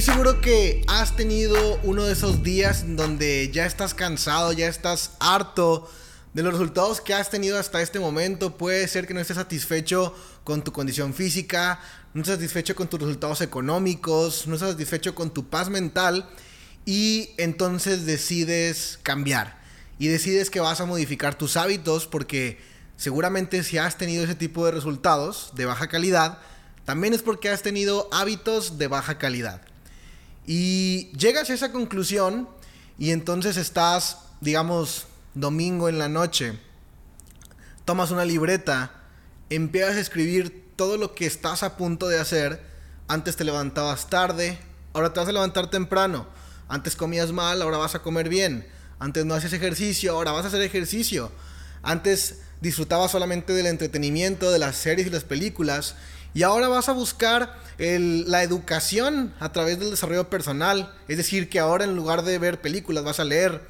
Estoy seguro que has tenido uno de esos días donde ya estás cansado, ya estás harto de los resultados que has tenido hasta este momento. Puede ser que no estés satisfecho con tu condición física, no estés satisfecho con tus resultados económicos, no estés satisfecho con tu paz mental y entonces decides cambiar y decides que vas a modificar tus hábitos porque seguramente si has tenido ese tipo de resultados de baja calidad, también es porque has tenido hábitos de baja calidad. Y llegas a esa conclusión y entonces estás, digamos, domingo en la noche, tomas una libreta, empiezas a escribir todo lo que estás a punto de hacer. Antes te levantabas tarde, ahora te vas a levantar temprano. Antes comías mal, ahora vas a comer bien. Antes no haces ejercicio, ahora vas a hacer ejercicio. Antes disfrutabas solamente del entretenimiento, de las series y las películas. Y ahora vas a buscar la educación a través del desarrollo personal. Es decir, que ahora en lugar de ver películas vas a leer.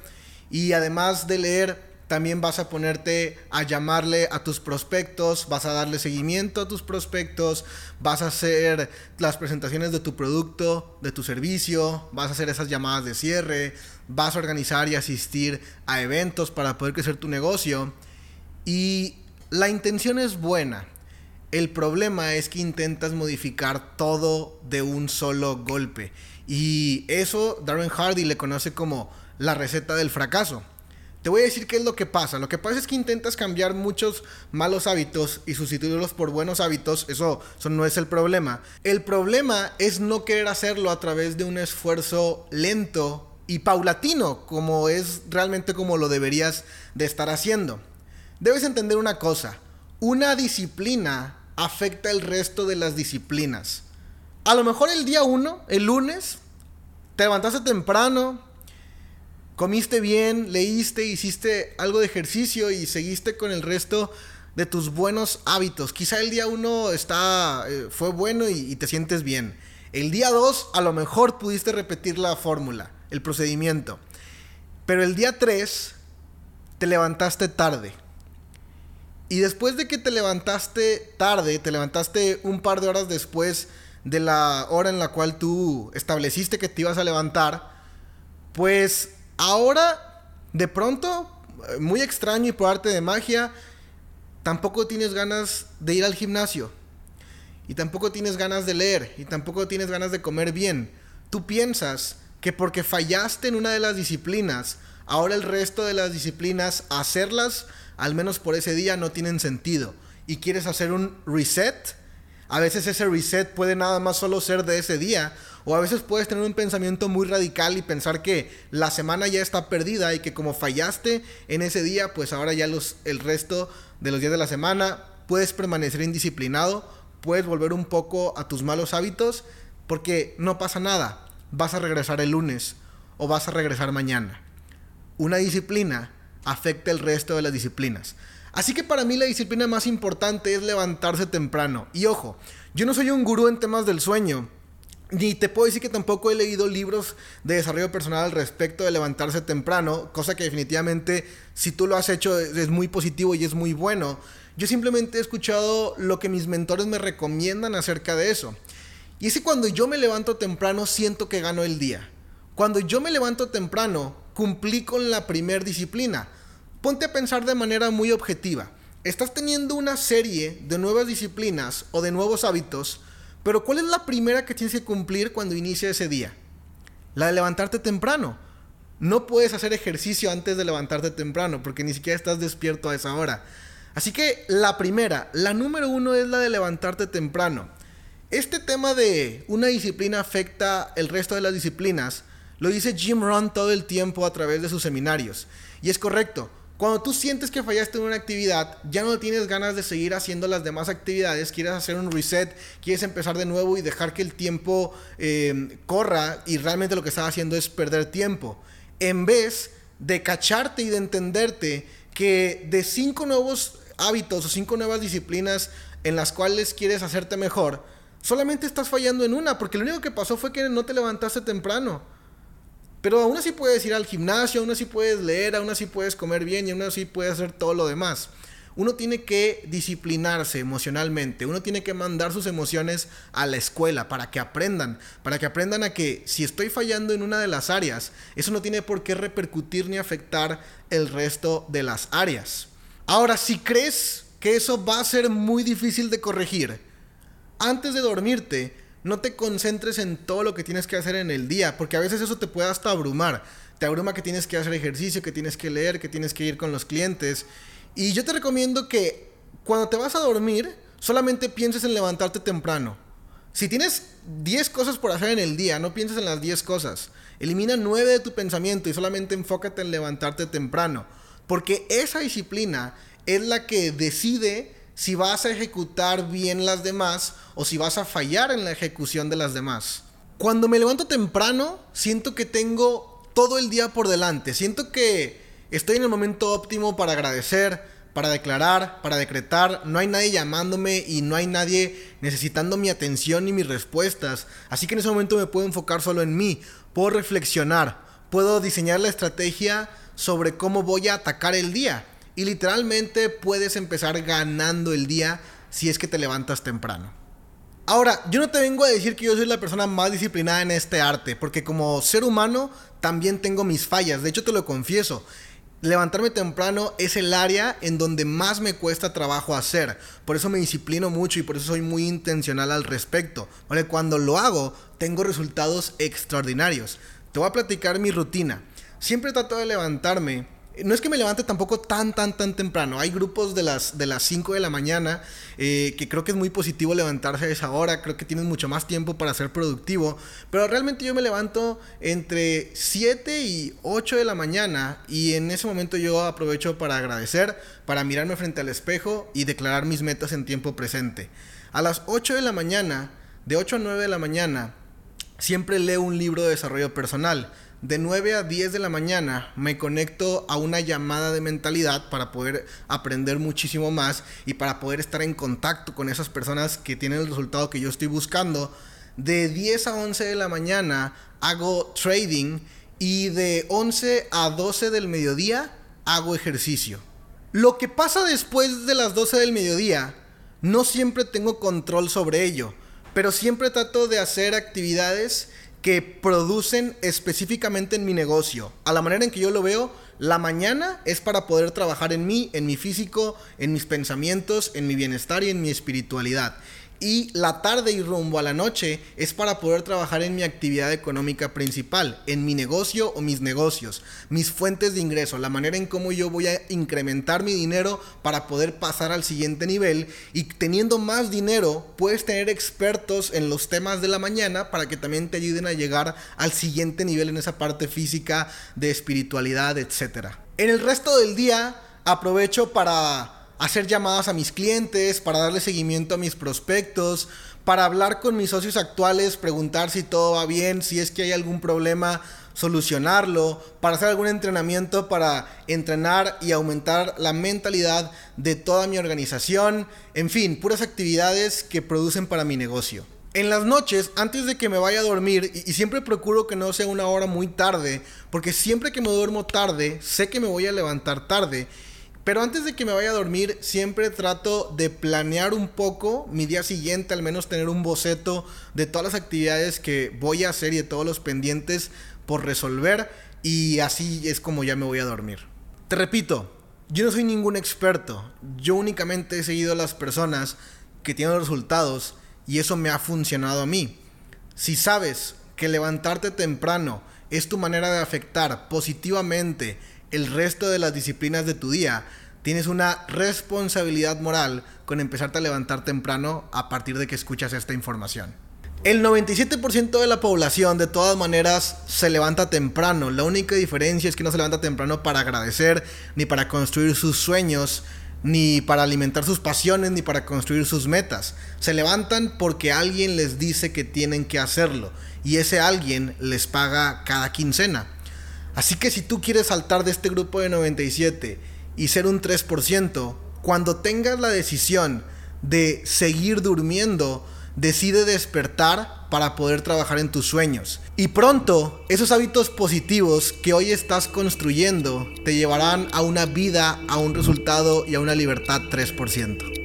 Y además de leer, también vas a ponerte a llamarle a tus prospectos, vas a darle seguimiento a tus prospectos, vas a hacer las presentaciones de tu producto, de tu servicio, vas a hacer esas llamadas de cierre, vas a organizar y asistir a eventos para poder crecer tu negocio. Y la intención es buena. El problema es que intentas modificar todo de un solo golpe. Y eso Darren Hardy le conoce como la receta del fracaso. Te voy a decir qué es lo que pasa. Lo que pasa es que intentas cambiar muchos malos hábitos y sustituirlos por buenos hábitos. Eso, eso, no es el problema. El problema es no querer hacerlo a través de un esfuerzo lento y paulatino, como es realmente como lo deberías de estar haciendo. Debes entender una cosa. Una disciplina afecta el resto de las disciplinas. A lo mejor el día 1, el lunes, te levantaste temprano, comiste bien, leíste, hiciste algo de ejercicio y seguiste con el resto de tus buenos hábitos. Quizá el día 1 está, eh, fue bueno y, y te sientes bien. El día 2 a lo mejor pudiste repetir la fórmula, el procedimiento. Pero el día 3 te levantaste tarde. Y después de que te levantaste tarde, te levantaste un par de horas después de la hora en la cual tú estableciste que te ibas a levantar, pues ahora, de pronto, muy extraño y por arte de magia, tampoco tienes ganas de ir al gimnasio. Y tampoco tienes ganas de leer. Y tampoco tienes ganas de comer bien. Tú piensas que porque fallaste en una de las disciplinas, ahora el resto de las disciplinas, hacerlas al menos por ese día, no tienen sentido. Y quieres hacer un reset, a veces ese reset puede nada más solo ser de ese día. O a veces puedes tener un pensamiento muy radical y pensar que la semana ya está perdida y que como fallaste en ese día, pues ahora ya los, el resto de los días de la semana puedes permanecer indisciplinado, puedes volver un poco a tus malos hábitos, porque no pasa nada. Vas a regresar el lunes o vas a regresar mañana. Una disciplina afecta el resto de las disciplinas. Así que para mí la disciplina más importante es levantarse temprano. Y ojo, yo no soy un gurú en temas del sueño. Ni te puedo decir que tampoco he leído libros de desarrollo personal al respecto de levantarse temprano, cosa que definitivamente si tú lo has hecho es muy positivo y es muy bueno. Yo simplemente he escuchado lo que mis mentores me recomiendan acerca de eso. Y es que cuando yo me levanto temprano siento que gano el día. Cuando yo me levanto temprano cumplí con la primer disciplina. Ponte a pensar de manera muy objetiva. Estás teniendo una serie de nuevas disciplinas o de nuevos hábitos, pero ¿cuál es la primera que tienes que cumplir cuando inicia ese día? La de levantarte temprano. No puedes hacer ejercicio antes de levantarte temprano porque ni siquiera estás despierto a esa hora. Así que la primera, la número uno es la de levantarte temprano. Este tema de una disciplina afecta el resto de las disciplinas lo dice Jim Rohn todo el tiempo a través de sus seminarios. Y es correcto. Cuando tú sientes que fallaste en una actividad, ya no tienes ganas de seguir haciendo las demás actividades, quieres hacer un reset, quieres empezar de nuevo y dejar que el tiempo eh, corra y realmente lo que estás haciendo es perder tiempo. En vez de cacharte y de entenderte que de cinco nuevos hábitos o cinco nuevas disciplinas en las cuales quieres hacerte mejor, solamente estás fallando en una, porque lo único que pasó fue que no te levantaste temprano. Pero aún así puedes ir al gimnasio, aún así puedes leer, aún así puedes comer bien y aún así puedes hacer todo lo demás. uno tiene que disciplinarse emocionalmente, uno tiene que mandar sus emociones a la escuela para que aprendan, para que aprendan a que si estoy fallando en una de las áreas, eso no tiene por qué repercutir ni afectar el resto de las áreas. Ahora, si crees que eso va a ser muy difícil de corregir, antes de dormirte, no te concentres en todo lo que tienes que hacer en el día, porque a veces eso te puede hasta abrumar. Te abruma que tienes que hacer ejercicio, que tienes que leer, que tienes que ir con los clientes. Y yo te recomiendo que cuando te vas a dormir, solamente pienses en levantarte temprano. Si tienes 10 cosas por hacer en el día, no pienses en las 10 cosas. Elimina 9 de tu pensamiento y solamente enfócate en levantarte temprano. Porque esa disciplina es la que decide si vas a ejecutar bien las demás o si vas a fallar en la ejecución de las demás. Cuando me levanto temprano, siento que tengo todo el día por delante. Siento que estoy en el momento óptimo para agradecer, para declarar, para decretar. No hay nadie llamándome y no hay nadie necesitando mi atención ni mis respuestas. Así que en ese momento me puedo enfocar solo en mí. Puedo reflexionar. Puedo diseñar la estrategia sobre cómo voy a atacar el día. Y literalmente puedes empezar ganando el día si es que te levantas temprano. Ahora, yo no te vengo a decir que yo soy la persona más disciplinada en este arte, porque como ser humano también tengo mis fallas, de hecho te lo confieso. Levantarme temprano es el área en donde más me cuesta trabajo hacer. Por eso me disciplino mucho y por eso soy muy intencional al respecto. Porque cuando lo hago, tengo resultados extraordinarios. Te voy a platicar mi rutina. Siempre trato de levantarme no es que me levante tampoco tan, tan, tan temprano. Hay grupos de las, de las 5 de la mañana eh, que creo que es muy positivo levantarse a esa hora. Creo que tienes mucho más tiempo para ser productivo. Pero realmente yo me levanto entre 7 y 8 de la mañana y en ese momento yo aprovecho para agradecer, para mirarme frente al espejo y declarar mis metas en tiempo presente. A las 8 de la mañana, de 8 a 9 de la mañana, siempre leo un libro de desarrollo personal de 9 a 10 de la mañana me conecto a una llamada de mentalidad para poder aprender muchísimo más y para poder estar en contacto con esas personas que tienen el resultado que yo estoy buscando. De 10 a 11 de la mañana hago trading y de 11 a 12 del mediodía hago ejercicio. Lo que pasa después de las 12 del mediodía, no siempre tengo control sobre ello, pero siempre trato de hacer actividades que producen específicamente en mi negocio. A la manera en que yo lo veo, la mañana es para poder trabajar en mí, en mi físico, en mis pensamientos, en mi bienestar y en mi espiritualidad y la tarde y rumbo a la noche es para poder trabajar en mi actividad económica principal, en mi negocio o mis negocios, mis fuentes de ingreso, la manera en cómo yo voy a incrementar mi dinero para poder pasar al siguiente nivel y teniendo más dinero puedes tener expertos en los temas de la mañana para que también te ayuden a llegar al siguiente nivel en esa parte física de espiritualidad, etc. En el resto del día aprovecho para hacer llamadas a mis clientes, para darle seguimiento a mis prospectos, para hablar con mis socios actuales, preguntar si todo va bien, si es que hay algún problema, solucionarlo, para hacer algún entrenamiento para entrenar y aumentar la mentalidad de toda mi organización, en fin, puras actividades que producen para mi negocio. En las noches, antes de que me vaya a dormir, y, siempre procuro que no sea una hora muy tarde, porque siempre que me duermo tarde, sé que me voy a levantar tarde pero antes de que me vaya a dormir, siempre trato de planear un poco mi día siguiente, al menos tener un boceto de todas las actividades que voy a hacer y de todos los pendientes por resolver. Y así es como ya me voy a dormir. Te repito, yo no soy ningún experto. Yo únicamente he seguido a las personas que tienen resultados y eso me ha funcionado a mí. Si sabes que levantarte temprano es tu manera de afectar positivamente el resto de las disciplinas de tu día, tienes una responsabilidad moral con empezarte a levantar temprano a partir de que escuchas esta información. El 97% de la población de todas maneras se levanta temprano. La única diferencia es que no se levanta temprano para agradecer, ni para construir sus sueños, ni para alimentar sus pasiones, ni para construir sus metas. Se levantan porque alguien les dice que tienen que hacerlo y ese alguien les paga cada quincena. Así que si tú quieres saltar de este grupo de 97 y ser un 3%, cuando tengas la decisión de seguir durmiendo, decide despertar para poder trabajar en tus sueños. Y pronto, esos hábitos positivos que hoy estás construyendo te llevarán a una vida, a un resultado y a una libertad 3%.